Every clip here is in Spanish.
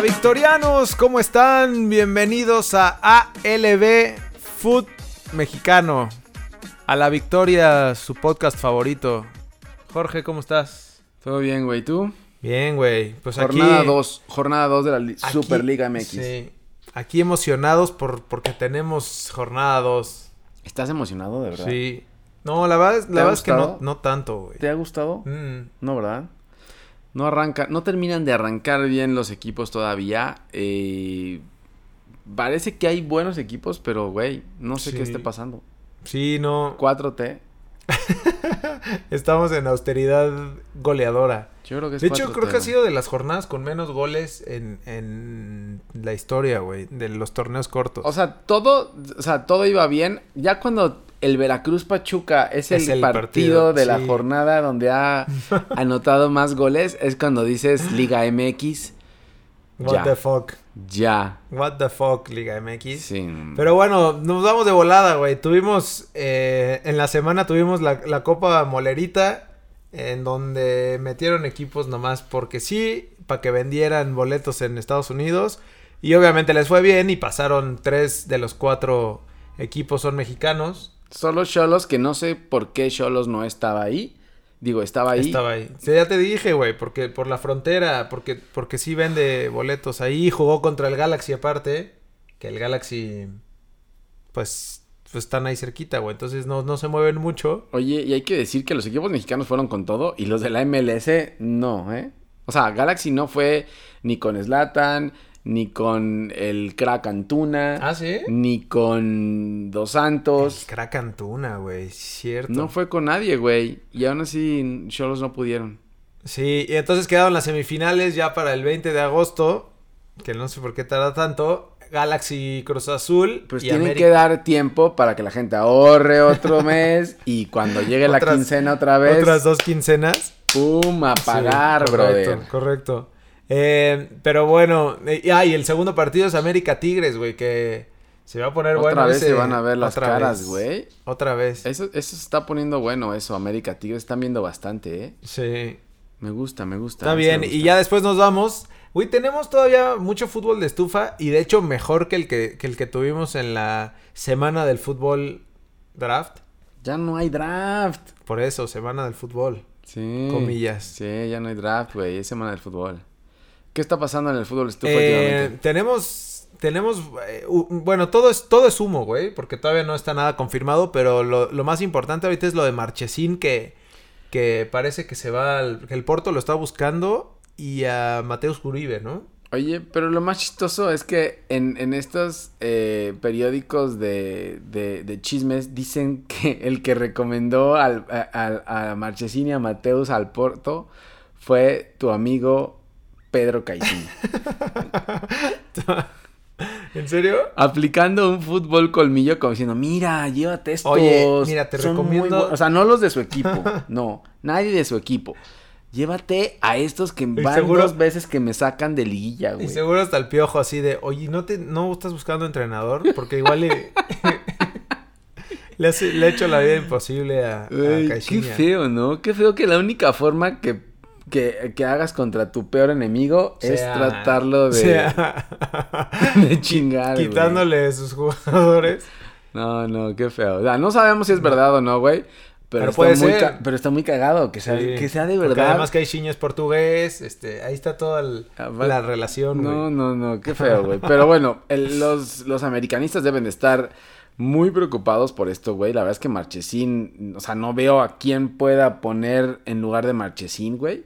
Hola victorianos, ¿cómo están? Bienvenidos a ALB Food Mexicano. A la victoria, su podcast favorito. Jorge, ¿cómo estás? Todo bien, güey. ¿Tú? Bien, güey. Pues jornada aquí... 2. Jornada 2 de la li- aquí- Superliga MX. Sí. Aquí emocionados por, porque tenemos jornada 2. ¿Estás emocionado, de verdad? Sí. No, la verdad, ¿Te la verdad es que no, no tanto, güey. ¿Te ha gustado? Mm. No, ¿verdad? No arranca, no terminan de arrancar bien los equipos todavía. Eh, parece que hay buenos equipos, pero, güey, no sé Sí. qué esté pasando. Sí, no. 4T. Estamos en austeridad goleadora. Yo creo que es De hecho, 4T, creo que ha sido de las jornadas con menos goles en, en la historia, güey, de los torneos cortos. O sea, todo, o sea, todo iba bien. Ya cuando el Veracruz Pachuca es el, Es el partido, partido, de la jornada donde ha anotado más goles, es cuando dices Liga MX. What ya. the fuck. Ya. What the fuck, Liga MX. Sí. Pero bueno, nos vamos de volada, güey. Tuvimos, eh, en la semana tuvimos la, la Copa Molerita, en donde metieron equipos nomás porque sí, para que vendieran boletos en Estados Unidos. Y obviamente les fue bien y pasaron tres de los cuatro equipos son mexicanos. Solo Cholos, que no sé por qué Cholos no estaba ahí. Digo, estaba ahí. Estaba ahí. Sí, ya te dije, güey, porque por la frontera, porque, porque sí vende boletos ahí. Jugó contra el Galaxy aparte, que el Galaxy, pues, pues están ahí cerquita, güey. Entonces no, no se mueven mucho. Oye, y hay que decir que los equipos mexicanos fueron con todo y los de la MLS no, ¿eh? O sea, Galaxy no fue ni con Slatan, ni con el crack Antuna, ¿Ah, sí? ni con Dos Santos. Crack Antuna, güey, cierto. No fue con nadie, güey. Y aún así, Cholos no pudieron. Sí, y entonces quedaron las semifinales ya para el 20 de agosto, que no sé por qué tarda tanto. Galaxy Cruz Azul. Pues y tienen América- que dar tiempo para que la gente ahorre otro mes y cuando llegue la quincena otra vez, Otras dos quincenas. ¡pum! a pagar, Sí, correcto, brother. Correcto. Eh, pero bueno, eh, ah, y el segundo partido es América Tigres, güey, que se va a poner Otra bueno. vez ese- se van a ver las otra caras, vez. güey. Otra vez. Eso, eso se está poniendo bueno, eso. América Tigres están viendo bastante, ¿eh? Sí. Me gusta, me gusta. Está bien, y ya después nos vamos. Güey, tenemos todavía mucho fútbol de estufa y de hecho mejor que el que, que el que tuvimos en la semana del fútbol draft. Ya no hay draft. Por eso, semana del fútbol. Sí. Comillas. Sí, ya no hay draft, güey. Es semana del fútbol. ¿Qué está pasando en el fútbol estufa Eh, tenemos, tenemos, eh, u- bueno, todo es, todo es humo, güey, porque todavía no está nada confirmado, pero lo, lo más importante ahorita es lo de Marchesín, que, que parece que se va, al- que el Porto lo está buscando, y a Mateus Uribe, ¿no? Oye, pero lo más chistoso es que en, en estos eh, periódicos de, de, de chismes dicen que el que recomendó al, a, a, a Marchesín y a Mateus al Porto fue tu amigo Pedro Caixinha. ¿En serio? Aplicando un fútbol colmillo como diciendo, mira, llévate estos. Oye, mira, te son recomiendo- bu-". O sea, no los de su equipo. no, nadie de su equipo. Llévate a estos que van seguro- dos veces que me sacan de liguilla, Y güey. seguro hasta el piojo así de, oye, ¿no, te, no estás buscando entrenador? Porque igual le, le, ha hecho la vida imposible a, a Güey, qué feo, ¿no? Qué feo que la única forma que, que, que hagas contra tu peor enemigo es Sea- tratarlo de, sea- de chingar, güey. quitándole sus jugadores. No, no, qué feo. O sea, no sabemos si es verdad o no, güey. Pero, puede muy ser. pero está muy cagado que sea, Sí, que sea de porque verdad. además Caixinha es portugués, este, ahí está toda el- Ah, la relación, No, güey. no, no, qué feo, güey. Pero bueno, el- los, los americanistas deben de estar muy preocupados por esto, güey. La verdad es que Marchesín, o sea, no veo a quién pueda poner en lugar de Marchesín, güey.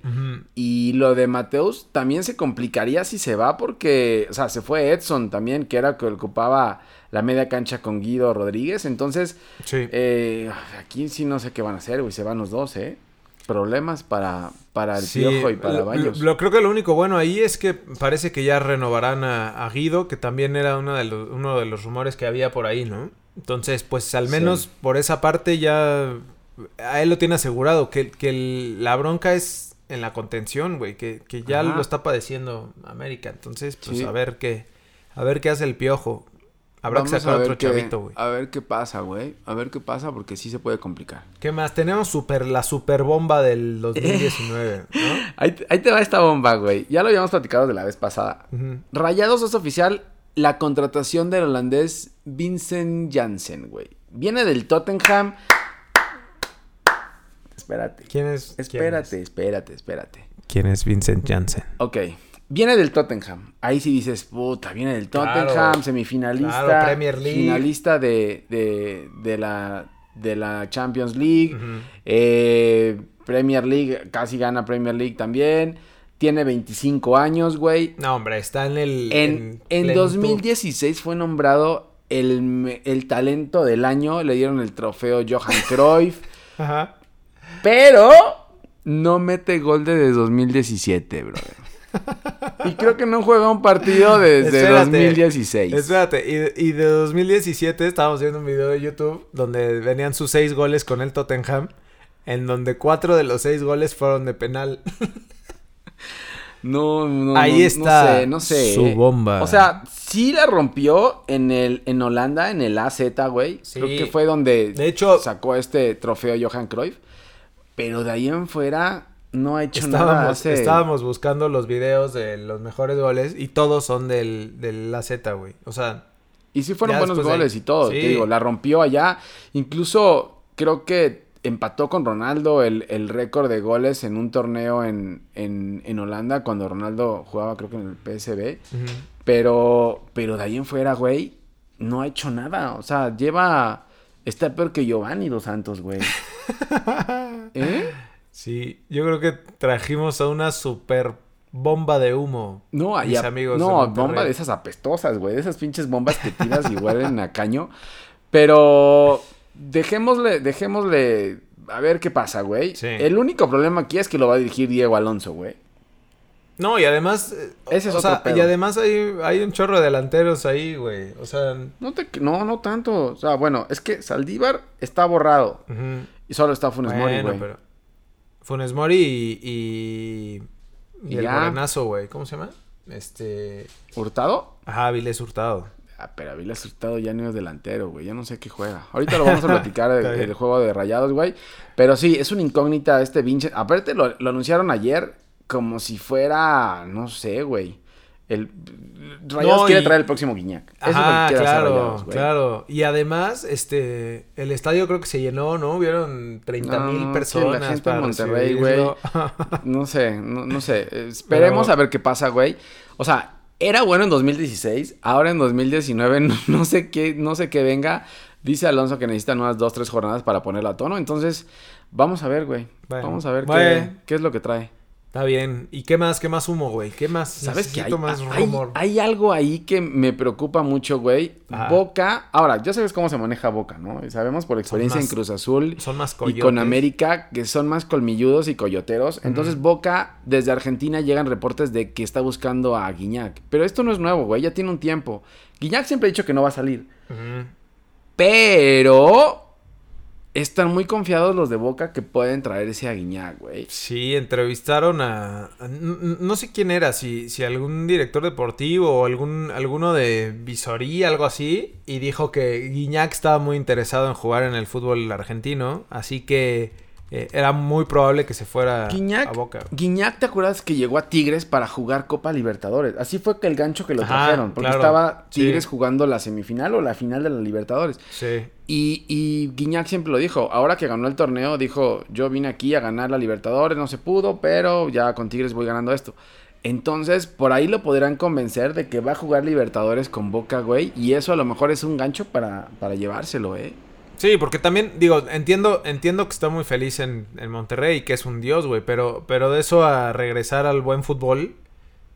Y lo de Mateus también se complicaría si se va porque, o sea, se fue Edson también, que era el que ocupaba la media cancha con Guido Rodríguez. Entonces, Sí. eh, aquí sí no sé qué van a hacer, güey. Se van los dos, ¿eh? Problemas para, para el Sí, Piojo y para lo- Baños. Lo, creo que lo único bueno ahí es que parece que ya renovarán a, a Guido, que también era uno de, los, uno de los rumores que había por ahí, ¿no? Entonces, pues al menos Sí. por esa parte ya a él lo tiene asegurado, que, que el- la bronca es en la contención, güey, que, que ya Ajá. lo está padeciendo América. Entonces, pues Sí. a ver qué, a ver qué hace el piojo. Habrá que sacar a ver otro qué- chavito, güey. A ver qué pasa, güey. A ver qué pasa porque sí se puede complicar. ¿Qué más? Tenemos super, la super bomba del 2019, ¿no? Ahí, te- ahí te va esta bomba, güey. Ya lo habíamos platicado de la vez pasada. Rayados es oficial la contratación del holandés Vincent Janssen, güey. Viene del Tottenham. Espérate. ¿Quién es? Espérate, espérate, espérate. ¿Quién es Vincent Janssen? Ok. Viene del Tottenham. Ahí sí dices, puta, viene del Tottenham, Claro. semifinalista. Claro, Premier League. Finalista de, de, de la, de la Champions League. Eh, Premier League, casi gana Premier League también. Tiene 25 años, güey. No, hombre, está en el... En, en plenitud. 2016 fue nombrado el, el talento del año. Le dieron el trofeo Johan Cruyff. Ajá. pero no mete gol desde 2017, brother. Y creo que no juega un partido desde Espérate. 2016. Espérate, y, de- y de 2017 estábamos viendo un video de YouTube donde venían sus seis goles con el Tottenham, en donde cuatro de los seis goles fueron de penal. No, no, Ahí no- está No sé, no sé. su bomba. O sea, sí la rompió en el en Holanda, en el AZ, güey. Sí. Creo que fue donde De hecho- sacó este trofeo Johan Cruyff. Pero de ahí en fuera no ha hecho nada. Estábamos, hace- estábamos buscando los videos de los mejores goles y todos son del, del AZ, güey. O sea, Y sí fueron buenos de goles y todo. Sí. Te digo, la rompió allá. Incluso creo que empató con Ronaldo el, el récord de goles en un torneo en, en, en Holanda cuando Ronaldo jugaba creo que en el PSB. Pero, pero de ahí en fuera, güey, no ha hecho nada. O sea, lleva... Está peor que Giovanni Dos Santos, güey. ¿Eh? Sí, yo creo que trajimos a una super bomba de humo. No, mis ahí- amigos. No, bomba de esas apestosas, güey. De esas pinches bombas que tiras y huelen a caño. Pero dejémosle, dejémosle a ver qué pasa, güey. Sí. El único problema aquí es que lo va a dirigir Diego Alonso, güey. No, y además. eh, Ese es o otro sea, pedo. y además hay, hay un chorro de delanteros ahí, güey. O sea. No, te, no, no tanto. O sea, bueno, es que Saldívar está borrado. Y solo está Funes Mori, Bueno, güey. pero. Funes Mori y. Y, y Y el morenazo, güey. ¿Cómo se llama? Este. ¿Hurtado? Ajá, Viles Hurtado. Ah, pero Aviles Hurtado ya no es delantero, güey. Ya no sé qué juega. Ahorita lo vamos a platicar el, Está bien. el juego de rayados, güey. Pero sí, es una incógnita este Vincent. Aparte lo, lo anunciaron ayer como si fuera, no sé, güey. El Rayados No, quiere y- traer el próximo Guiñac. Eso es lo que Ajá, quiere hacer claro, Rayados, güey. claro. Y además, este, el estadio creo que se llenó, ¿no? Hubieron 30 No, mil sí, la personas gente para en Monterrey, recibirlo. No sé, no, no sé. Esperemos Pero- a ver qué pasa, güey. O sea, era bueno en 2016, ahora en 2019 no, no sé qué, no sé qué venga. Dice Alonso que necesitan unas dos, tres jornadas para ponerlo a tono. Entonces, vamos a ver, güey. Bueno, vamos a ver qué, qué es lo que trae. Está bien. ¿Y qué más? ¿Qué más humo, güey? ¿Qué más? ¿Sabes que hay, hay, hay algo ahí que me preocupa mucho, güey? Boca. Ahora, ya sabes cómo se maneja Boca, ¿no? Y sabemos por experiencia más en Cruz Azul. Son más Y coyotes. con América, que son más colmilludos y coyoteros. Entonces, Boca, desde Argentina llegan reportes de que está buscando a Guiñac. Pero esto no es nuevo, güey, ya tiene un tiempo. Guiñac siempre ha dicho que no va a salir. Pero están muy confiados los de Boca que pueden traerse a Guiñac, güey. Sí, entrevistaron a... no sé quién era, si, si algún director deportivo o algún, alguno de visoría, algo así, y dijo que Guiñac estaba muy interesado en jugar en el fútbol argentino, así que eh, era muy probable que se fuera Guiñac, a Boca. Guiñac, ¿te acuerdas que llegó a Tigres para jugar Copa Libertadores? Así fue que el gancho que lo Ajá, trajeron, porque claro, estaba Tigres sí. jugando la semifinal o la final de la Libertadores. Sí. Y, y Guiñac siempre lo dijo. Ahora que ganó el torneo, dijo: Yo vine aquí a ganar la Libertadores, no se pudo, pero ya con Tigres voy ganando esto. Entonces, por ahí lo podrán convencer de que va a jugar Libertadores con Boca, güey. Y eso a lo mejor es un gancho para, para llevárselo, ¿eh? Sí, porque también, digo, entiendo, entiendo que está muy feliz en, en Monterrey y que es un dios, güey, pero, pero de eso a regresar al buen fútbol,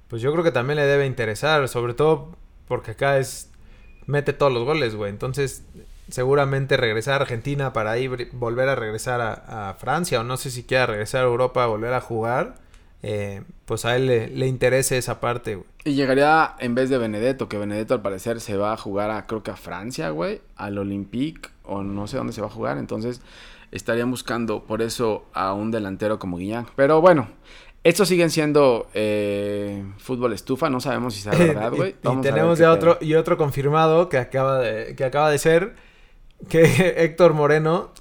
pues yo creo que también le debe interesar, sobre todo porque acá es, mete todos los goles, güey, entonces seguramente regresar a Argentina para ahí volver a regresar a, a Francia, o no sé si quiera regresar a Europa volver a jugar, eh, pues a él le, le interese esa parte, güey. Y llegaría en vez de Benedetto, que Benedetto al parecer se va a jugar a, creo que a Francia, güey, al Olympique, o no sé dónde se va a jugar. Entonces estarían buscando por eso a un delantero como Guiñac. Pero bueno, Estos siguen siendo eh, fútbol estufa, no sabemos si es verdad, güey. y, y tenemos ya otro, y otro confirmado que acaba de, que acaba de ser que Héctor Moreno.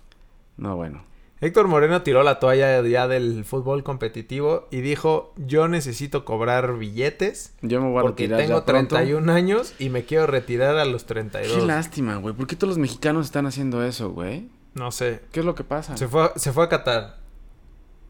No, bueno. Héctor Moreno tiró la toalla ya del fútbol competitivo y dijo, yo necesito cobrar billetes. Yo me voy a porque retirar tengo ya pronto". 31 años y me quiero retirar a los 32. Qué lástima, güey. ¿Por qué todos los mexicanos están haciendo eso, güey? No sé. ¿Qué es lo que pasa? Se fue, se fue a Qatar.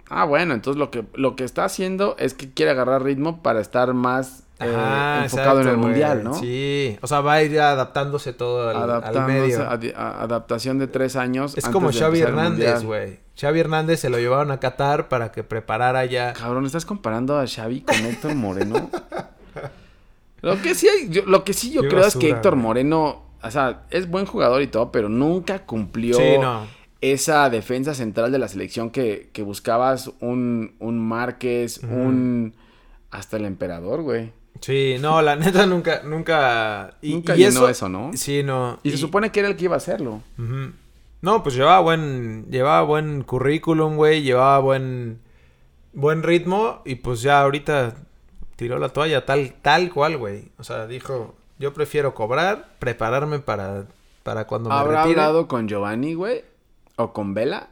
Ah, bueno, entonces lo que, lo que está haciendo es que quiere agarrar ritmo para estar más eh, Ajá, enfocado en el güey. mundial, ¿no? Sí. O sea, va a ir adaptándose todo al, al medio. a- adaptación de tres años. Es antes como de Xavi Hernández, güey. Xavi Hernández se lo llevaron a Qatar para que preparara ya. Cabrón, ¿estás comparando a Xavi con Héctor Moreno? lo que sí, yo, lo que sí yo Qué creo es que Héctor. Moreno, o sea, es buen jugador y todo, pero nunca cumplió Sí, no. esa defensa central de la selección que, que buscabas un, un Márquez, un... Hasta el emperador, güey. Sí, no, la neta nunca, nunca. Y, Nunca y llenó eso, ¿no? Sí, no. Y, se supone que era el que iba a hacerlo. No, pues llevaba buen, llevaba buen currículum, güey, llevaba buen, buen ritmo y pues ya ahorita tiró la toalla tal, tal cual, güey. O sea, dijo, yo prefiero cobrar, prepararme para, para cuando me ¿Habrá retire. hablado con Giovanni, güey? ¿O con Vela?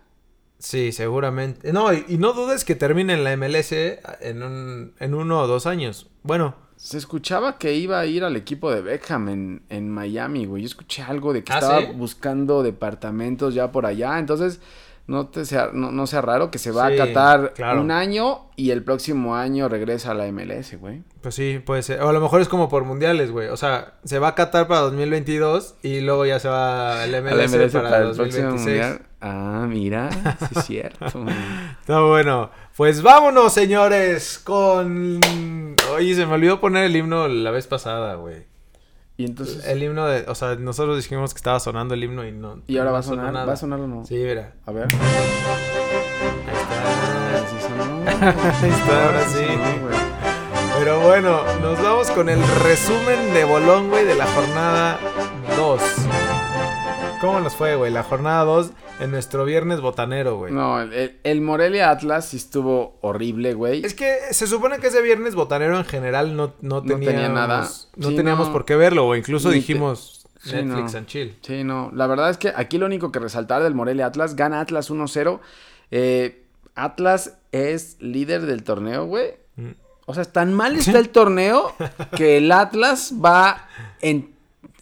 Sí, seguramente. No, y, y no dudes que termine en la MLS en, un, en uno o dos años. Bueno, Se escuchaba que iba a ir al equipo de Beckham en, en Miami, güey. Yo escuché algo de que ¿Ah, estaba sí? buscando departamentos ya por allá. Entonces, no te sea, no, no sea raro que se va Sí, a Qatar claro. un año y el próximo año regresa a la MLS, güey. pues sí, puede ser. O a lo mejor es como por mundiales, güey. O sea, se va a Qatar para 2022 y luego ya se va al MLS, la MLS para, para el próximo 2026. mundial. Ah, mira, sí es cierto. Está bueno. Pues vámonos, señores, con... Oye, se me olvidó poner el himno la vez pasada, güey. Y entonces, El himno de... O sea, nosotros dijimos que estaba sonando el himno y no... ¿y ahora no va a sonar? nada. ¿Va a sonar o no? Sí, mira. A ver. Ahí está. Sí sonó. Ahí está, ahora sí. sonó. Pero bueno, nos vamos con el resumen de Bolón, güey, de la jornada 2. ¿Cómo nos fue, güey? La jornada 2 en nuestro viernes botanero, güey. No, el, el Morelia Atlas sí estuvo horrible, güey. Es que se supone que ese viernes botanero en general no, no, No tenía teníamos, nada. No Sí, teníamos no. por qué verlo, o incluso Ni te- dijimos Sí, Netflix no. and chill. Sí, no. La verdad es que aquí lo único que resaltar del Morelia Atlas, gana Atlas 1-0. Eh, Atlas es líder del torneo, güey. Mm. O sea, tan mal está el torneo que el Atlas va en,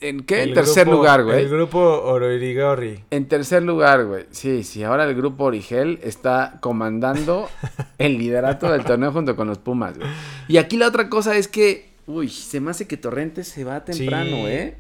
en ¿qué? En tercer grupo- lugar, güey. El grupo Oroirigorri. En tercer lugar, güey. Sí, sí, ahora el grupo Origel está comandando el liderato del torneo junto con los Pumas, güey. Y aquí la otra cosa es que, uy, se me hace que Torrentes se va temprano, Sí. ¿eh?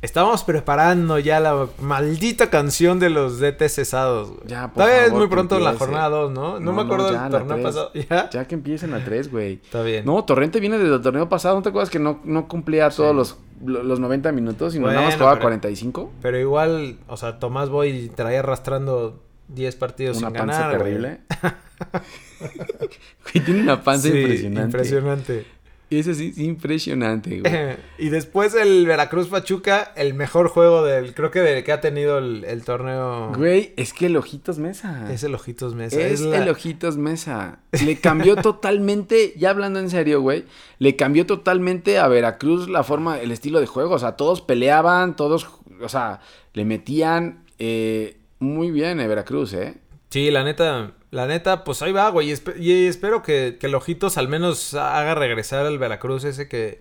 Estábamos preparando ya la maldita canción de los DT cesados, güey. Ya, por Todavía es muy pronto en la jornada 2, ¿no? No, No, me acuerdo del torneo pasado. ¿Ya? Ya que empiecen a tres, güey. Está bien. No, Torrente viene desde el torneo pasado. ¿No te acuerdas que no, no cumplía todos los, lo- los 90 minutos y nada más Bueno, jugaba pero- 45? Pero igual, o sea, Tomás Boy traía arrastrando 10 partidos Una sin panza ganar, güey. terrible. Güey, tiene una panza Sí, impresionante. impresionante. Ese sí es impresionante, güey. y después el Veracruz Pachuca, el mejor juego del, creo que del que ha tenido el, el torneo. Güey, es que el Ojitos Mesa. Es el Ojitos Mesa. Es, la- el Ojitos Mesa. Le cambió totalmente, ya hablando en serio, güey, le cambió totalmente a Veracruz la forma, el estilo de juego. O sea, todos peleaban, todos, o sea, le metían eh, muy bien a Veracruz, ¿eh? Sí, la neta, la neta, pues ahí va, güey. Y, espe- y espero que, que el Ojitos al menos haga regresar al Veracruz ese que,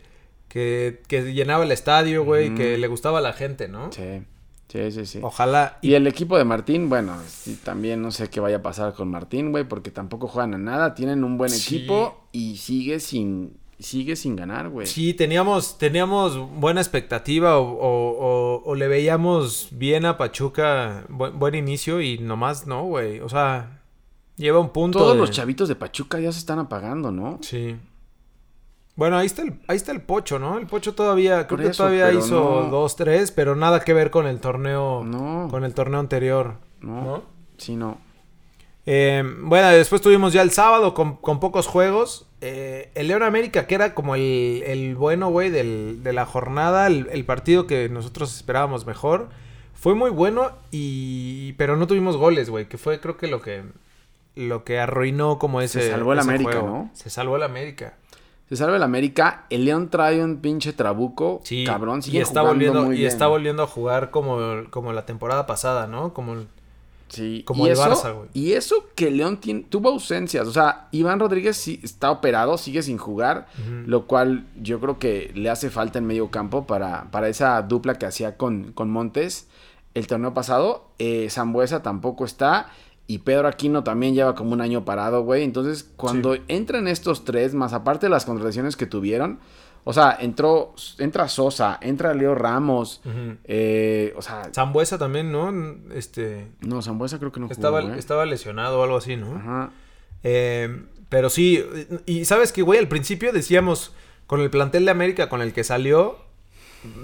que, que llenaba el estadio, güey, que le gustaba a la gente, ¿no? Sí, sí, sí, sí. Ojalá. Y el equipo de Martín, bueno, sí, también no sé qué vaya a pasar con Martín, güey, porque tampoco juegan a nada, tienen un buen Sí. equipo y sigue sin, sigue sin ganar, güey. Sí, teníamos, teníamos buena expectativa o, o- o- o le veíamos bien a Pachuca, buen, buen inicio y nomás no, güey. O sea, lleva un punto. Todos de- los chavitos de Pachuca ya se están apagando, ¿no? Sí. Bueno, ahí está el, ahí está el Pocho, ¿no? El Pocho todavía, creo que todavía hizo no. dos, tres, pero nada que ver con el torneo, No, con el torneo anterior. no, ¿no? sí, no. Eh, bueno, después tuvimos ya el sábado con, con pocos juegos. Eh, el León América, que era como el, el bueno, güey, de la jornada, el, el partido que nosotros esperábamos mejor. Fue muy bueno, y pero no tuvimos goles, güey, que fue creo que lo que lo que arruinó como ese. Se salvó el América, juego. ¿no? Se salvó el América. Se salva el América. El León trae un pinche trabuco. Sí, Cabrón, y sigue está jugando volviendo muy y bien. está volviendo a jugar como, como la temporada pasada, ¿no? Como el- Sí, como y el eso, Barça, güey. Y eso que León tiene- tuvo ausencias. O sea, Iván Rodríguez sí está operado, sigue sin jugar. Lo cual yo creo que le hace falta en medio campo para, para esa dupla que hacía con, con Montes el torneo pasado. Eh, Zambuesa tampoco está. Y Pedro Aquino también lleva como un año parado, güey. Entonces, cuando entran estos tres, más aparte de las contrataciones que tuvieron, o sea, entró, entra Sosa, entra Leo Ramos, eh, o sea, Zambuesa también, ¿no? Este no, Zambuesa creo que no estaba, jugó, ¿eh? estaba lesionado o algo así, ¿no? Ajá. Eh, pero sí, y sabes que, güey, al principio decíamos, con el plantel de América con el que salió,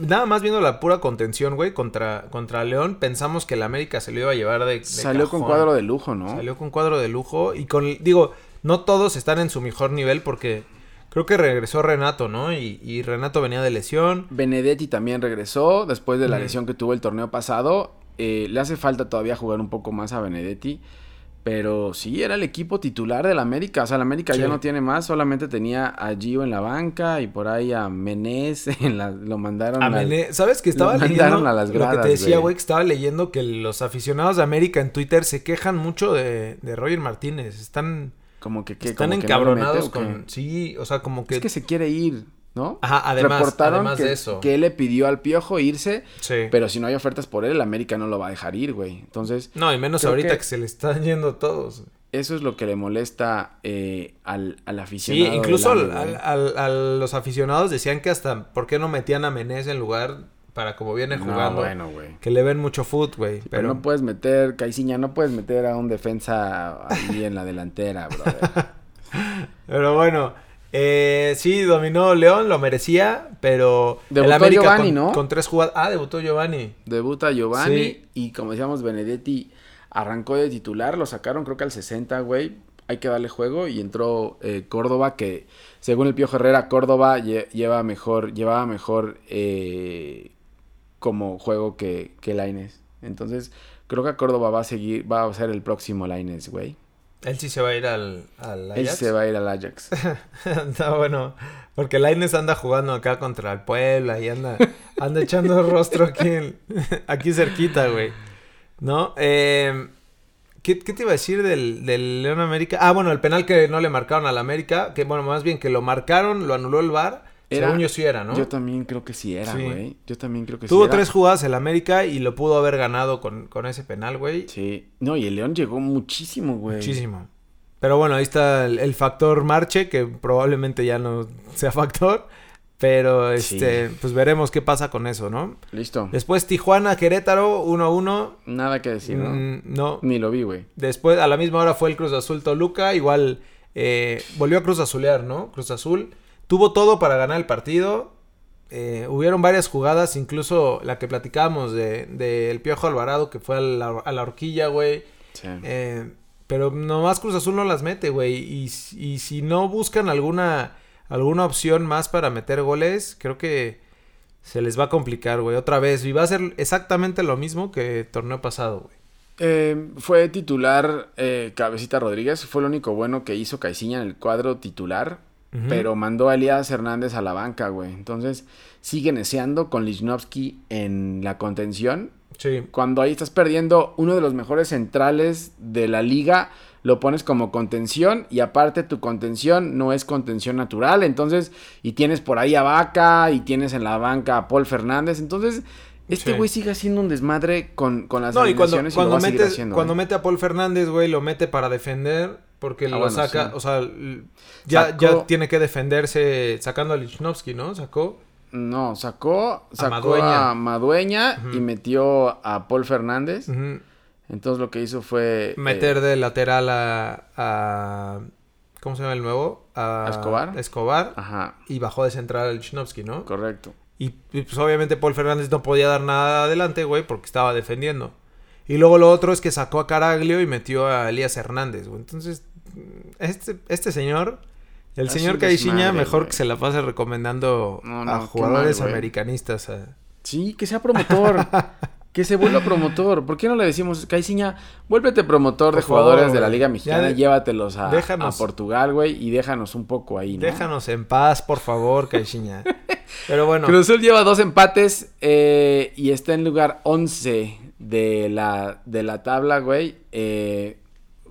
nada más viendo la pura contención, güey, contra, contra León, pensamos que el América se lo iba a llevar de, de Salió con cuadro de lujo, ¿no? Salió con cuadro de lujo y con, digo, no todos están en su mejor nivel porque creo que regresó Renato, ¿no? Y, y Renato venía de lesión. Benedetti también regresó después de la lesión que tuvo el torneo pasado. Eh, le hace falta todavía jugar un poco más a Benedetti. Pero sí, era el equipo titular del América. O sea, el América ya no tiene más. Solamente tenía a Gio en la banca y por ahí a Menés. En la, lo mandaron A al- Mene- ¿Sabes que estaba lo leyendo? mandaron a las lo que gradas, te decía, güey. que estaba leyendo que los aficionados de América en Twitter se quejan mucho de, de Roger Martínez. Están, Como que, que- están como que no lo mete, encabronados ¿o qué? con... Sí, o sea, como que... Es que se quiere ir, ¿no? Ajá, además, Reportaron además que, de eso. que él le pidió al Piojo irse. Sí. Pero si no hay ofertas por él, el América no lo va a dejar ir, güey. Entonces, No, y menos ahorita que- que... se le están yendo todos. eso es lo que le molesta eh, al, al Sí, aficionado. incluso del al- al- a los aficionados decían que hasta, ¿por qué no metían a Menés en lugar para como viene No, jugando? bueno, güey. Que le ven mucho foot, güey. Pero, pero no puedes meter, Caiciña, no puedes meter a un defensa ahí en la delantera, brother. Pero bueno, eh, sí, dominó León, lo merecía, pero Debutó Giovanni, con, ¿no? con tres jugadas. Ah, debutó Giovanni. Debuta Giovanni Sí. y como decíamos, Benedetti arrancó de titular, lo sacaron creo que al 60, güey. Hay que darle juego y entró eh, Córdoba, que según el Piojo Herrera, Córdoba lle- lleva mejor, llevaba mejor eh, como juego que, que Lainez. Entonces, creo que Córdoba va a seguir, va a ser el próximo Lainez, güey. Él sí se va a ir al, al Él Ajax. se va a ir al Ajax. Está bueno. Porque Laines anda jugando acá contra el Puebla y anda, anda echando rostro aquí, en- aquí cerquita, güey. ¿No? Eh, ¿qué, qué te iba a decir del, del León América? Ah, bueno, el penal que no le marcaron al América, que bueno, más bien que lo marcaron, lo anuló el VAR. Era- según yo sí era, ¿no? Yo también creo que sí era, Sí. güey. Yo también creo que Tuvo sí era. tres jugadas el América y lo pudo haber ganado con, con ese penal, güey. Sí. No, y el León llegó muchísimo, güey. Muchísimo. Pero bueno, ahí está el, el factor Marche, que probablemente ya no sea factor. Pero este, pues veremos qué pasa con eso, ¿no? Listo. Después Tijuana, Querétaro, 1-1. Nada que decir, ¿no? Mm, no. Ni lo vi, güey. Después, a la misma hora fue el Cruz Azul Toluca. Igual eh, volvió a Cruz Azulear, ¿no? Cruz Azul. Tuvo todo para ganar el partido. Eh, hubieron varias jugadas, incluso la que platicábamos de, de el Piojo Alvarado, que fue a la, a la horquilla, güey. Sí. Eh, pero nomás Cruz Azul no las mete, güey. Y, y si no buscan alguna, alguna opción más para meter goles, creo que se les va a complicar, güey. Otra vez. Y va a ser exactamente lo mismo que el torneo pasado, güey. Eh, fue titular eh, Cabecita Rodríguez. Fue lo único bueno que hizo Caiciña en el cuadro titular. Pero mandó a Elías Hernández a la banca, güey. Entonces, sigue neceando con Lichnowsky en la contención. Sí. Cuando ahí estás perdiendo uno de los mejores centrales de la liga, lo pones como contención y aparte tu contención no es contención natural, entonces, y tienes por ahí a Vaca y tienes en la banca a Paul Fernández, entonces, este Sí. güey sigue haciendo un desmadre con, con las No, y cuando, y, cuando, lo va a seguir metes- haciendo, cuando mete a Paul Fernández, güey, lo mete para defender. Porque Ah, lo bueno, saca, sí. o sea, ya, Sacó- ya tiene que defenderse sacando a Lichnowsky, ¿no? Sacó. No, sacó, sacó Madueña. a Madueña y metió a Paul Fernández, Ujú. entonces lo que hizo fue... Meter eh, de lateral a, a- ¿Cómo se llama el nuevo? A ¿A Escobar? Escobar. Ajá, Y bajó de central al Lichnowsky, ¿no? correcto. Y, y, pues obviamente Paul Fernández no podía dar nada adelante, güey, porque estaba defendiendo. Y luego lo otro es que sacó a Caraglio y metió a Elías Hernández, güey. Entonces, este, este señor, el Hace señor Caixinha, mejor que se la pase recomendando No, no, a jugadores mal, americanistas. a- Sí, que sea promotor. Que se vuelva promotor. ¿Por qué no le decimos, Caiciña, vuélvete promotor Por de jugadores favor, de la. Liga Mexicana, Ya- llévatelos a, déjanos. a Portugal, güey, y déjanos un poco ahí, ¿no? Déjanos en paz, por favor, Caixinha. Pero bueno, Cruz Azul lleva dos empates eh, y está en lugar 11 de la, de la tabla, güey. Eh,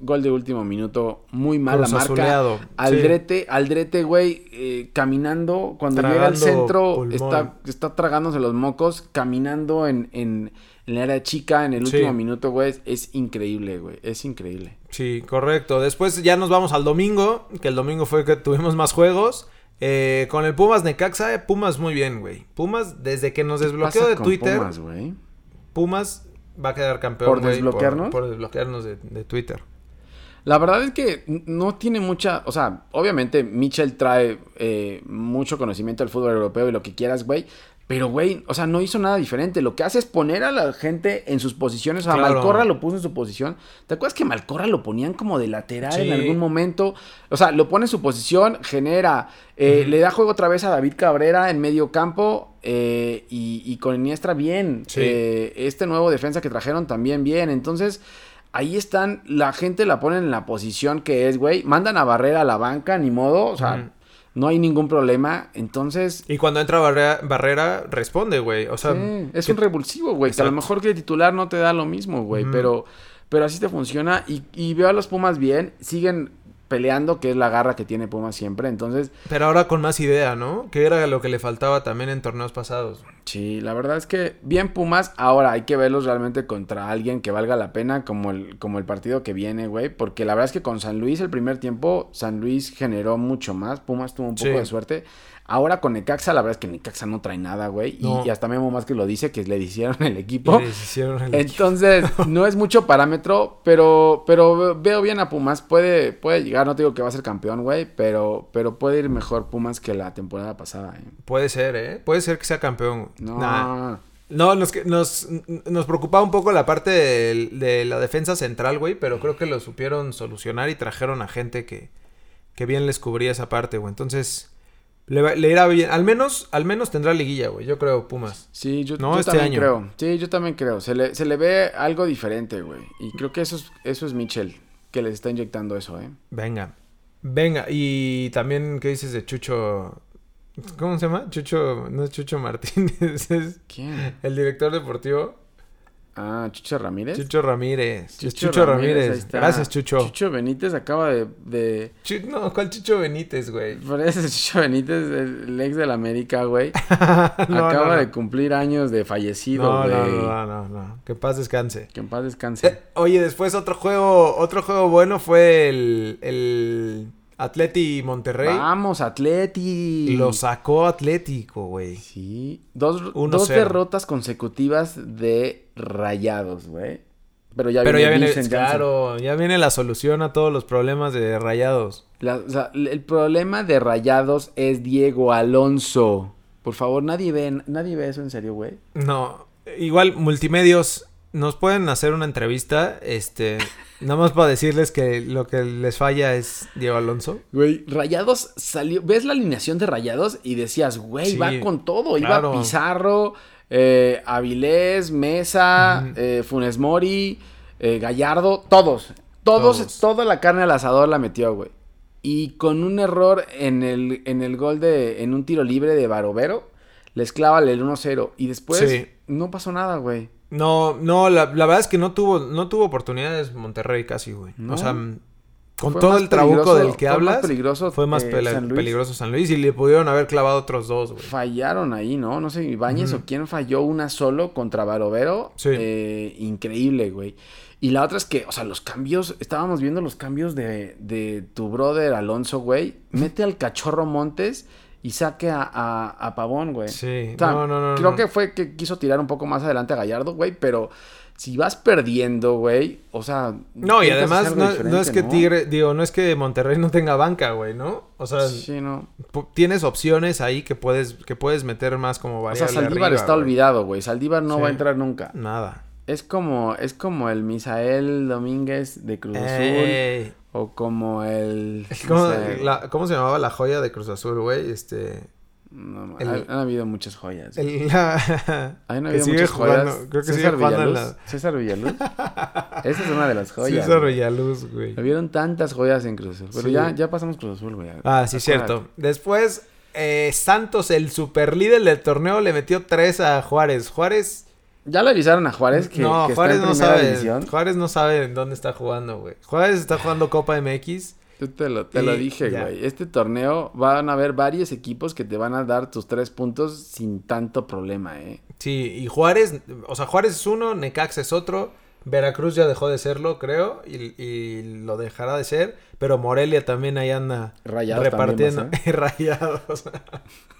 gol de último minuto, muy mala marca. Cruzazuleado, sí. Aldrete, Aldrete, güey, eh, caminando, cuando llega al centro, pulmón. está, está tragándose los mocos, caminando en, en, en la área chica en el Sí. último minuto, güey. Es increíble, güey, es increíble. Sí, correcto. Después ya nos vamos al domingo, que el domingo fue que tuvimos más juegos. Eh, con el Pumas Necaxa, eh, Pumas muy bien, güey. Pumas, desde que nos desbloqueó de Twitter, Pumas, güey. Pumas va a quedar campeón. ¿Por güey, desbloquearnos? Por, desbloquearnos de, de Twitter. La verdad es que no tiene mucha, o sea, obviamente Mitchell trae eh, mucho conocimiento del fútbol europeo y lo que quieras, güey. Pero, güey, o sea, no hizo nada diferente. Lo que hace es poner a la gente en sus posiciones. O sea, Claro. Malcorra lo puso en su posición. ¿Te acuerdas que Malcorra lo ponían como de lateral Sí. en algún momento? O sea, lo pone en su posición, genera, eh, le da juego otra vez a David Cabrera en medio campo eh, y, y con Iniestra bien. Sí. Eh, este nuevo defensa que trajeron también bien. Entonces, ahí están, la gente la ponen en la posición que es, güey. Mandan a Barrera a la banca, ni modo. O sea, no hay ningún problema. Entonces, Y cuando entra Barrera, Barrera responde, güey. O sea, sí, es que- un revulsivo, güey. Que a lo mejor que de titular no te da lo mismo, güey. Pero, pero así te funciona. Y, y veo a los Pumas bien. Siguen peleando, que es la garra que tiene Pumas siempre. Entonces, pero ahora con más idea, ¿no? Que era lo que le faltaba también en torneos pasados. Sí, la verdad es que bien Pumas. Ahora hay que verlos realmente contra alguien que valga la pena, como el, como el partido que viene, güey. Porque la verdad es que con San Luis el primer tiempo, San Luis generó mucho más. Pumas tuvo un poco Sí. de suerte. Ahora con Necaxa, la verdad es que Necaxa no trae nada, güey. Y- No. Y, hasta Memo más que lo dice, que le hicieron el equipo. Y les hicieron el Entonces, no es mucho parámetro, pero, pero veo bien a Pumas. Puede, puede llegar, no te digo que va a ser campeón, güey, pero, pero puede ir mejor Pumas que la temporada pasada, eh. Puede ser, ¿eh? Puede ser que sea campeón. No, Nah. No, nos, nos, nos preocupaba un poco la parte de, de la defensa central, güey, pero creo que lo supieron solucionar y trajeron a gente que, que bien les cubría esa parte, güey. Entonces, le, irá bien. Al menos, al menos tendrá liguilla, güey. Yo creo, Pumas. Sí, yo, No, yo este también año. creo. Sí, yo también creo. Se le, se le ve algo diferente, güey. Y creo que eso es, eso es Mitchell, que les está inyectando eso, ¿eh? Venga. Venga. Y también, ¿qué dices de Chucho? ¿Cómo se llama? Chucho, no es Chucho Martínez, es ¿Quién? el director deportivo. Ah, Chucho Ramírez. Chucho Ramírez. Chucho, Ramírez. ahí está. Gracias, Chucho. Chucho Benítez acaba de... de... No, ¿cuál Chucho Benítez, güey? Parece Chucho Benítez, el, el ex del América, güey. No, acaba no, no. de cumplir años de fallecido, güey. no, no, no, no. Que paz descanse. Que en paz descanse. Eh, oye, después otro juego, otro juego bueno fue el, el Atleti Monterrey. Vamos, Atleti. Lo sacó Atlético, güey. Sí. Dos, 1-0. dos derrotas consecutivas de rayados, güey. Pero ya Pero ya viene, Vincent Janssen. claro, ya viene la solución a todos los problemas de Rayados. La- o sea, el problema de rayados es Diego Alonso. Por favor, nadie ve, nadie ve eso en serio, güey. No, igual multimedios nos pueden hacer una entrevista, este, nada más para decirles que lo que les falla es Diego Alonso. Güey, Rayados salió. ¿Ves la alineación de Rayados? Y decías, güey, Sí, va con todo. claro. Iba Pizarro, eh, Avilés, Mesa, eh, Funes Mori, eh, Gallardo, todos. Todos, Todos. toda la carne al asador la metió, güey. Y con un error en el, en el gol de. En un tiro libre de Barovero, les clava el 1-0. Y después Sí. no pasó nada, güey. No, no, la, la verdad es que no tuvo, no tuvo oportunidades Monterrey casi, güey. ¿No? O sea, con Fue todo el trabuco del que fue más hablas, peligroso, fue más eh, pela- San Luis. peligroso San Luis y le pudieron haber clavado otros dos, güey. Fallaron ahí, ¿no? No sé, Ibáñez Ujú. o quién falló una solo contra Barovero. Sí. Eh, increíble, güey. Y la otra es que, o sea, los cambios, estábamos viendo los cambios de, de tu brother Alonso, güey. Mete al cachorro Montes y saque a, a, a Pavón, güey. Sí, O sea, no, no, no. creo no. que fue que quiso tirar un poco más adelante a Gallardo, güey, pero si vas perdiendo, güey, o sea... No, y además no, no es que Tigre, digo, no es que Monterrey no tenga banca, güey, ¿no? O sea, Sí, no. tienes opciones ahí que puedes, que puedes meter más como O sea, variable Saldívar arriba, está güey. olvidado, güey. Saldívar no Sí. va a entrar nunca. Nada. Es como, es como el Misael Domínguez de Cruz Azul. Ey. O como el. ¿Cómo, no sé, la- cómo se llamaba la joya de Cruz Azul, güey? Este... No, El- han, han habido muchas joyas. El- la- Han habido muchas jugando, joyas. creo que César Villaluz. la- César Villaluz. Esa es una de las joyas. César. Villaluz, güey. Hubieron tantas joyas en Cruz Azul. Pero Sí. ya, ya pasamos Cruz Azul, güey. Ah, sí, Acuérdate. cierto. Después, eh, Santos, el super líder del torneo, le metió tres a Juárez. Juárez. Ya le avisaron a Juárez que, no, que Juárez está no en primera sabe. división. Juárez no sabe en dónde está jugando, güey. Juárez está jugando Copa MX. Yo te lo, te lo Y dije, ya. güey. Este torneo van a haber varios equipos que te van a dar tus tres puntos sin tanto problema, ¿eh? Sí, y Juárez, o sea, Juárez es uno, Necaxa es otro. Veracruz ya dejó de serlo, creo, y, y lo dejará de ser. Pero Morelia también ahí anda Rayados repartiendo. rayados.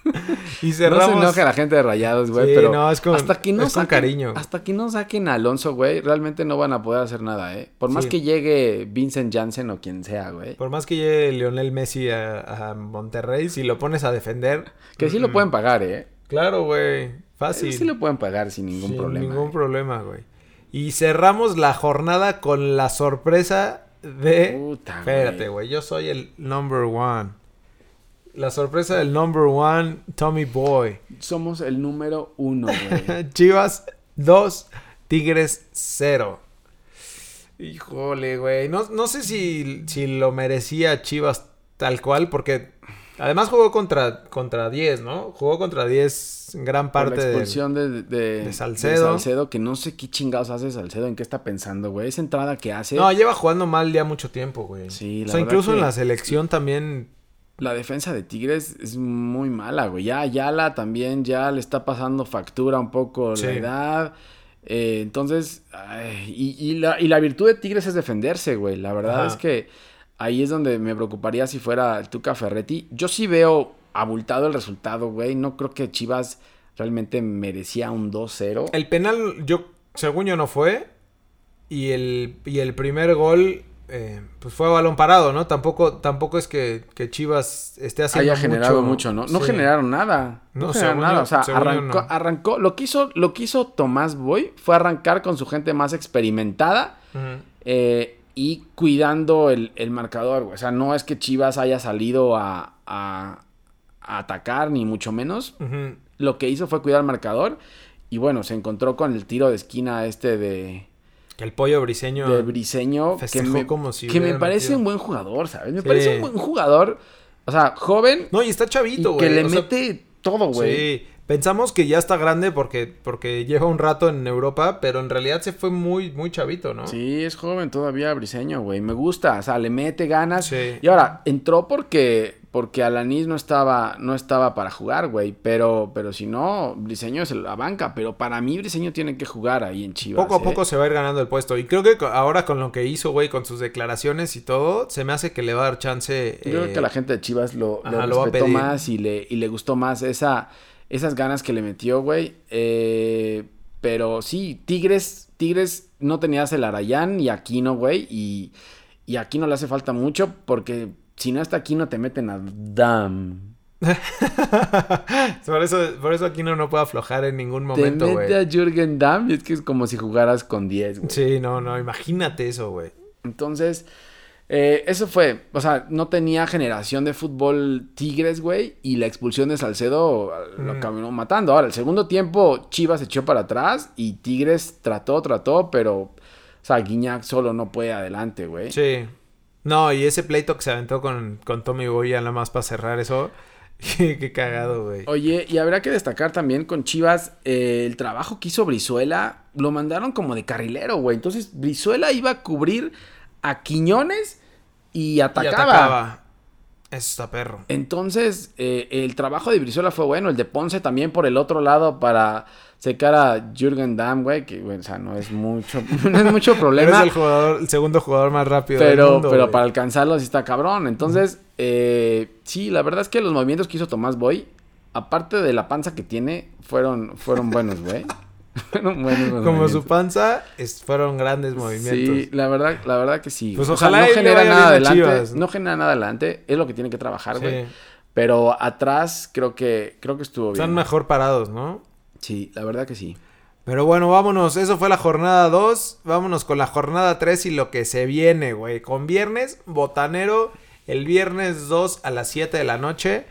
y No se cerramos. enoje la gente de Rayados, güey, Sí, pero no, es con- hasta que no es con saquen, cariño. Hasta que no saquen a Alonso, güey, realmente no van a poder hacer nada, ¿eh? Por más Sí. que llegue Vincent Janssen o quien sea, güey. Por más que llegue Lionel Messi a, a Monterrey, si lo pones a defender. Que sí lo mm, pueden pagar, ¿eh? Claro, güey. Fácil. Sí lo pueden pagar sin ningún Sin problema. Ningún ¿eh? problema, güey. Y cerramos la jornada con la sorpresa de. Puta, Espérate, güey. Yo soy el number one. La sorpresa del number one, Tommy Boy. Somos el número uno, güey. Chivas 2, Tigres 0. Híjole, güey. No, no sé si, si lo merecía Chivas tal cual, porque además jugó contra, contra 10, ¿no? Jugó contra 10 gran parte la del- expulsión de, de, de Salcedo. Salcedo, que no sé qué chingados hace Salcedo, en qué está pensando, güey. Esa entrada que hace, No, lleva jugando mal ya mucho tiempo, güey. Sí, O la sea, verdad incluso en que- la selección también. la defensa de Tigres es muy mala, güey. Ya Ayala también ya le está pasando factura un poco Sí. la edad. Eh, entonces, ay, y, y la, y la virtud de Tigres es defenderse, güey. La verdad Ajá. es que ahí es donde me preocuparía si fuera el Tuca Ferretti. Yo sí veo abultado el resultado, güey. No creo que Chivas realmente merecía un 2-0. El penal, yo, según yo, no fue. Y el, y el primer gol, eh, pues fue a balón parado, ¿no? Tampoco, tampoco es que, que Chivas esté haciendo haya generado mucho, ¿no? No Sí. generaron nada. No, No, generaron nada. yo- o sea, arrancó, no. arrancó. Lo que hizo, lo que hizo Tomás Boy fue arrancar con su gente más experimentada. Eh, y cuidando el, el marcador, güey. O sea, no es que Chivas haya salido a, a- a atacar, ni mucho menos. Lo que hizo fue cuidar el marcador. Y bueno, se encontró con el tiro de esquina este de, Que el pollo briseño. de Briseño. Que me, como si que me parece metido. un buen jugador, ¿sabes? Me Sí. parece un buen jugador. O sea, joven. No, y está chavito, que güey. le o sea, mete todo, güey. Sí, pensamos que ya está grande porque, porque lleva un rato en Europa, pero en realidad se fue muy, muy chavito, ¿no? Sí, es joven todavía Briseño, güey. Me gusta, o sea, le mete ganas. Sí. Y ahora, entró porque porque Alanis no estaba no estaba para jugar, güey, pero pero si no, Briseño es la banca, pero para mí Briseño tiene que jugar ahí en Chivas. Poco a ¿eh? poco se va a ir ganando el puesto. Y creo que ahora con lo que hizo, güey, con sus declaraciones y todo, se me hace que le va a dar chance. Yo creo eh, que la gente de Chivas lo, ajá, lo respetó más y le, y le gustó más esa, esas ganas que le metió, güey. Eh, pero sí, Tigres, Tigres no tenías el Arayán y Aquino, güey. Y, y Aquino le hace falta mucho porque si no está Aquino te meten a Dam. por, eso, por eso aquí no, puede aflojar en ningún Te momento, mete güey. a Jürgen Damm y es que es como si jugaras con 10, güey. Sí, no, no, imagínate eso, güey. Entonces, eh, eso fue, o sea, no tenía generación de fútbol Tigres, güey, y la expulsión de Salcedo lo Mm. acabó matando. Ahora, el segundo tiempo, Chivas echó para atrás y Tigres trató, trató, pero, o sea, Guiñac solo no puede adelante, güey. Sí. No, y ese pleito que se aventó con, con Tommy Boy ya nada más para cerrar eso. Qué, qué cagado, güey. Oye, y habrá que destacar también con Chivas eh, el trabajo que hizo Brizuela. Lo mandaron como de carrilero, güey. Entonces, Brizuela iba a cubrir a Quiñones y Y atacaba. atacaba. Eso está perro. Entonces, eh, el trabajo de Brizuela fue bueno. El de Ponce también por el otro lado para secar a Jürgen Damm, güey. Que, güey, o sea, no es mucho, no es mucho problema. es el jugador, el segundo jugador más rápido del Pero, mundo, pero güey. para alcanzarlo sí está cabrón. Entonces, eh, sí, la verdad es que los movimientos que hizo Tomás Boy, aparte de la panza que tiene, fueron, fueron buenos, güey. los Como su panza, es- fueron grandes movimientos. Sí, la verdad, la verdad que sí. Pues O sea, ojalá no genera nada adelante. Chivas. No genera nada adelante. Es lo que tiene que trabajar, Sí. güey. Pero atrás creo que, creo que estuvo bien. Están mejor parados, ¿no? Sí, la verdad que sí. Pero bueno, vámonos. Eso fue la jornada 2. Vámonos con la jornada 3 y lo que se viene, güey. Con viernes, botanero. El viernes 2 a las 7 de la noche.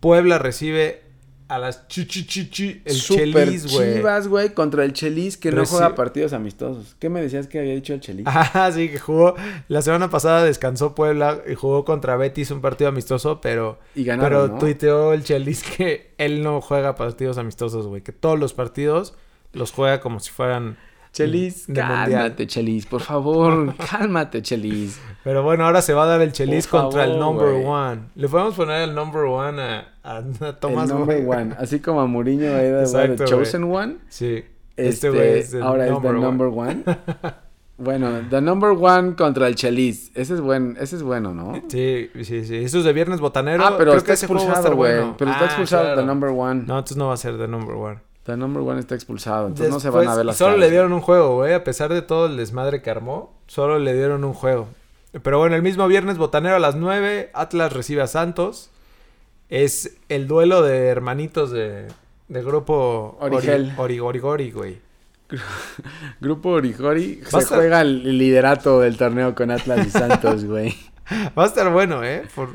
Puebla recibe a las chichichichi, el Super Chelis, güey. Chivas, güey, contra el Chelis que no juega partidos amistosos. ¿Qué me decías que había dicho el Chelis? Ah, sí, que jugó. La semana pasada descansó Puebla y jugó contra Betis un partido amistoso, pero. y ganaron, pero ¿no? tuiteó el Chelis que él no juega partidos amistosos, güey. Que todos los partidos los juega como si fueran. Chelis, cálmate. Chelis, por favor, cálmate, Chelis. Pero bueno, ahora se va a dar el Chelis Por contra el number one. Le podemos poner el number one a, a, a Tomás el number one. Así como a Mourinho era Exacto, güey. chosen one. Sí. Este, Este güey es el ahora es the number one. bueno, the number one contra el Chelis. Ese es buen, ese es bueno, ¿no? Sí, sí, sí. Eso es de viernes botanero. ah, pero Creo está que expulsado, güey. bueno. Pero está Ah, expulsado claro. the number one. No, entonces no va a ser the number one. The number one está expulsado. Entonces no se van a ver las Solo caras. le dieron un juego, güey. A pesar de todo el desmadre que armó, solo le dieron un juego. Pero bueno, el mismo viernes botanero a las 9, Atlas recibe a Santos. Es el duelo de hermanitos de, de grupo Ori- Origel. Ori- Origori, güey. Grupo Origori a se juega el liderato del torneo con Atlas y Santos, güey. Va a estar bueno, ¿eh? Por-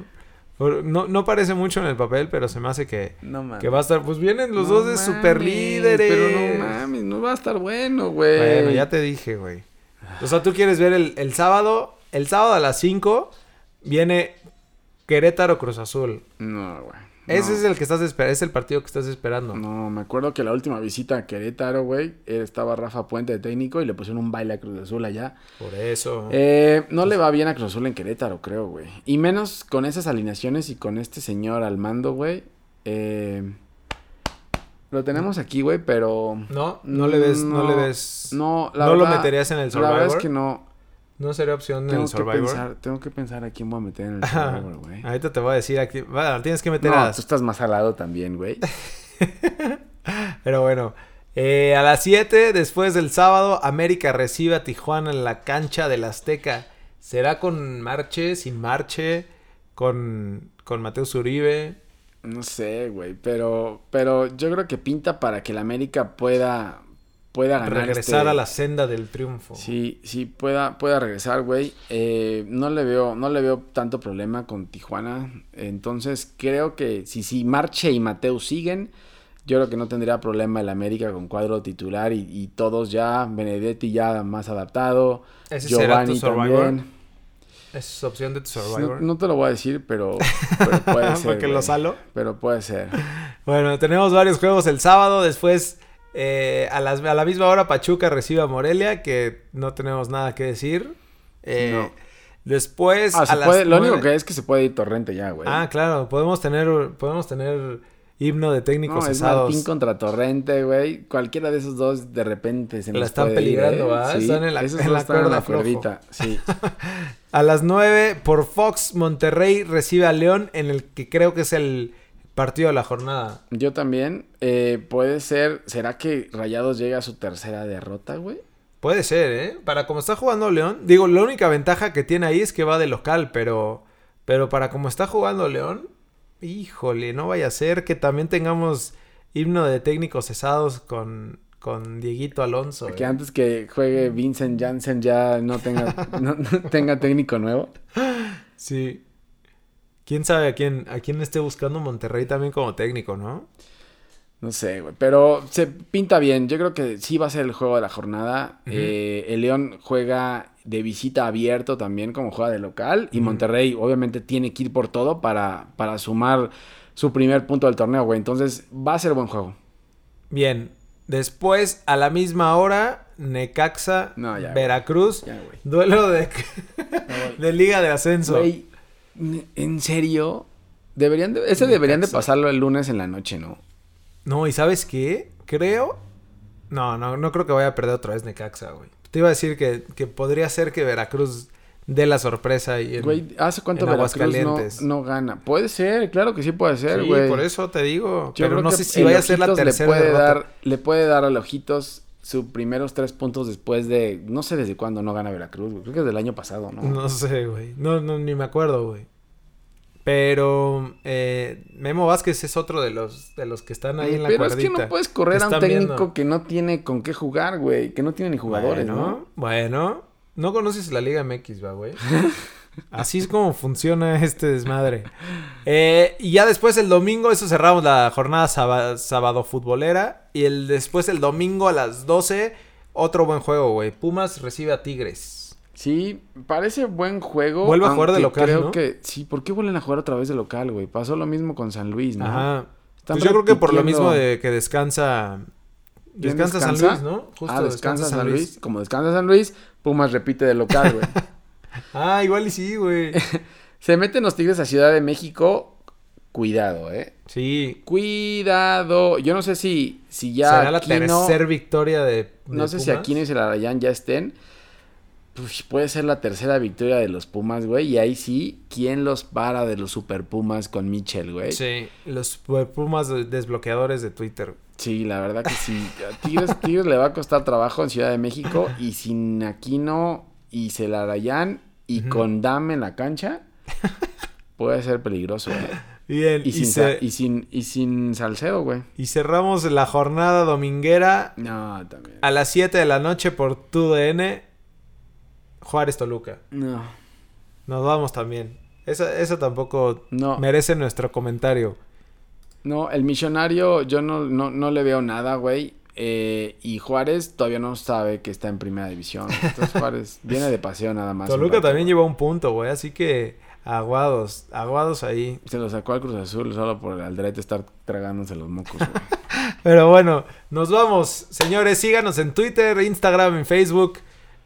no, no parece mucho en el papel, pero se me hace que, No mames. que va a estar. Pues vienen los No dos de mames, super líderes. Pero no mames, no va a estar bueno, güey. Bueno, ya te dije, güey. O sea, tú quieres ver el, el sábado. El sábado a las 5 viene Querétaro Cruz Azul. No, güey. Ese no. es el que estás esperando, es el partido que estás esperando. No, me acuerdo que la última visita a Querétaro, güey, eh, estaba Rafa Puente de técnico y le pusieron un baile a Cruz Azul allá. Por eso. Eh, no le va bien a Cruz Azul en Querétaro, creo, güey. Y menos con esas alineaciones y con este señor al mando, güey. Eh, lo tenemos aquí, güey, pero... no, no le ves, no, le ves. No, No, la lo verdad- meterías en el La verdad es Survivor. que no. Sería opción en Tengo que, Survivor. pensar, tengo que pensar a quién voy a meter en el Survivor, güey. Ahorita te voy a decir aquí. Bueno, tienes que meter No, a. tú estás más al lado también, güey. Pero bueno. eh, a las 7, después del sábado, América recibe a Tijuana en la cancha del Azteca. ¿Será con Marche, sin Marche? ¿Con, con Mateo Uribe? No sé, güey, pero, pero yo creo que pinta para que el América pueda, pueda ganar. Regresar este- a la senda del triunfo. Sí, sí, pueda, pueda regresar, güey. Eh, no le veo, no le veo tanto problema con Tijuana. Entonces, creo que si, si Marche y Mateo siguen, yo creo que no tendría problema el América con cuadro titular y, y todos ya, Benedetti ya más adaptado, ¿Ese será tu Giovanni Survivor? también. ¿Es opción de tu Survivor? no te lo voy a decir, pero, pero puede ser. Porque lo salo. Pero puede ser. Bueno, tenemos varios juegos el sábado. Después, eh, a, las- a la misma hora, Pachuca recibe a Morelia, que no tenemos nada que decir. Eh, No. Después, Ah, a se las puede- lo único que es que se puede ir Torrente ya, güey. Ah, claro, podemos tener, podemos tener himno de técnicos No, es cesados. Martín contra Torrente, güey. Cualquiera de esos dos de repente se La están puede peligrando, ¿eh? ¿va? Sí, Están en la- esos en la están en cuerda la flojo. cuerdita, sí. A las 9, por Fox, Monterrey recibe a León, en el que creo que es el partido de la jornada. Yo también. eh, puede ser... ¿Será que Rayados llega a su tercera derrota, güey? Puede ser, ¿eh? Para como está jugando León. Digo, la única ventaja que tiene ahí es que va de local, pero. Pero para como está jugando León. Híjole, no vaya a ser que también tengamos himno de técnicos cesados con, con Dieguito Alonso. Que ¿eh? antes que juegue Vincent Janssen ya no tenga, no- no tenga técnico nuevo. Sí. Quién sabe a quién, a quién esté buscando Monterrey también como técnico, ¿no? No sé, güey. Pero se pinta bien. Yo creo que sí va a ser el juego de la jornada. Eh, el León juega de visita abierto también como juega de local. Y. Monterrey obviamente tiene que ir por todo para, para sumar su primer punto del torneo, güey. Entonces va a ser buen juego. Bien. Después, a la misma hora, Necaxa, No, ya, güey. Veracruz. Ya. Duelo de, de Liga de Ascenso. Güey, ¿en serio? Deberían de, ese deberían de pasarlo el lunes en la noche, ¿no? No, ¿y sabes qué? Creo. No, no, no creo que vaya a perder otra vez Necaxa, güey. Te iba a decir que, que podría ser que Veracruz dé la sorpresa y en... Güey, ¿hace cuánto en Veracruz no, no gana? Puede ser, claro que sí puede ser, Sí, güey. por eso te digo. Yo pero no sé si vaya a ser la tercera le puede derrota. dar, le puede dar al Ojitos sus primeros tres puntos después de... No sé desde cuándo no gana Veracruz, güey. Creo que es del año pasado, ¿no? No sé, güey. No, no, ni me acuerdo, güey. Pero eh, Memo Vázquez es otro de los, de los que están ahí en la Pero es que no puedes correr a un técnico viendo. que no tiene con qué jugar, güey. Que no tiene ni jugadores, bueno, ¿no? Bueno, no conoces la Liga MX, va, güey. Así es como funciona este desmadre. Eh, y ya después el domingo, eso cerramos la jornada sábado, sábado futbolera. Y el después el domingo a las 12, otro buen juego, güey. Pumas recibe a Tigres. Sí, parece buen juego. Vuelve a jugar de local, Creo ¿no? que sí, ¿por qué vuelven a jugar otra vez de local, güey? Pasó lo mismo con San Luis, ¿no? Ajá. Pues yo creo que por lo mismo de que descansa. ¿Quién Descansa, San? Luis, ¿no? ah, descansa San Luis. Como descansa San Luis, Pumas repite de local, güey. Ah, igual y sí, güey. Se meten los Tigres a Ciudad de México. Cuidado, eh. Sí. Cuidado. Yo no sé si, si ya. Será la tercera victoria de. No sé si Pumas. Aquino y Celarayán ya estén. Pues puede ser la tercera victoria de los Pumas, güey. Y ahí sí, ¿quién los para de los Super Pumas con Michel, güey? Sí, los Pumas desbloqueadores de Twitter. Sí, la verdad que sí. A Tigres, Tigres le va a costar trabajo en Ciudad de México. Y sin Aquino y Celarayán y Ujú. con Dame en la cancha, puede ser peligroso, güey. Bien, Y, y, sin, Sa- y, sin, y sin Salcedo, güey. y cerramos la jornada dominguera No, también. a las 7 de la noche por TUDN. Juárez Toluca. No, Nos vamos también. Esa, esa tampoco no. merece nuestro comentario. No, el millonario yo no, no, no le veo nada, güey. Eh, y Juárez todavía no sabe que está en primera división. Entonces Juárez viene de paseo nada más. Toluca también lleva un punto, güey. Así que aguados, aguados ahí. Se lo sacó al Cruz Azul solo por el Aldrete estar tragándose los mocos, güey. Pero bueno, nos vamos. Señores, síganos en Twitter, Instagram, en Facebook,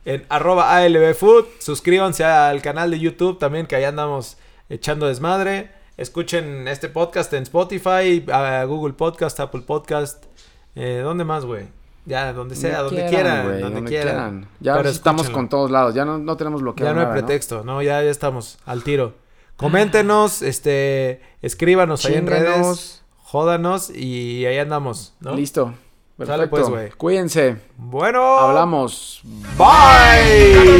en arroba ALBFood. Suscríbanse al canal de YouTube también, que ahí andamos echando desmadre. Escuchen este podcast en Spotify, a Google Podcast, Apple Podcast. Eh, ¿Dónde más, güey? Ya, donde sea, donde quieran, donde, quieran. Ya Pero estamos escúchenlo. con todos lados. Ya no, no tenemos bloqueado Ya no hay pretexto, ¿no? Ya, ya estamos al tiro. Coméntenos, este, escríbanos ahí en redes, jódanos y ahí andamos, ¿no? Listo. Sale, Perfecto. pues, güey. Cuídense. Bueno. Hablamos. Bye.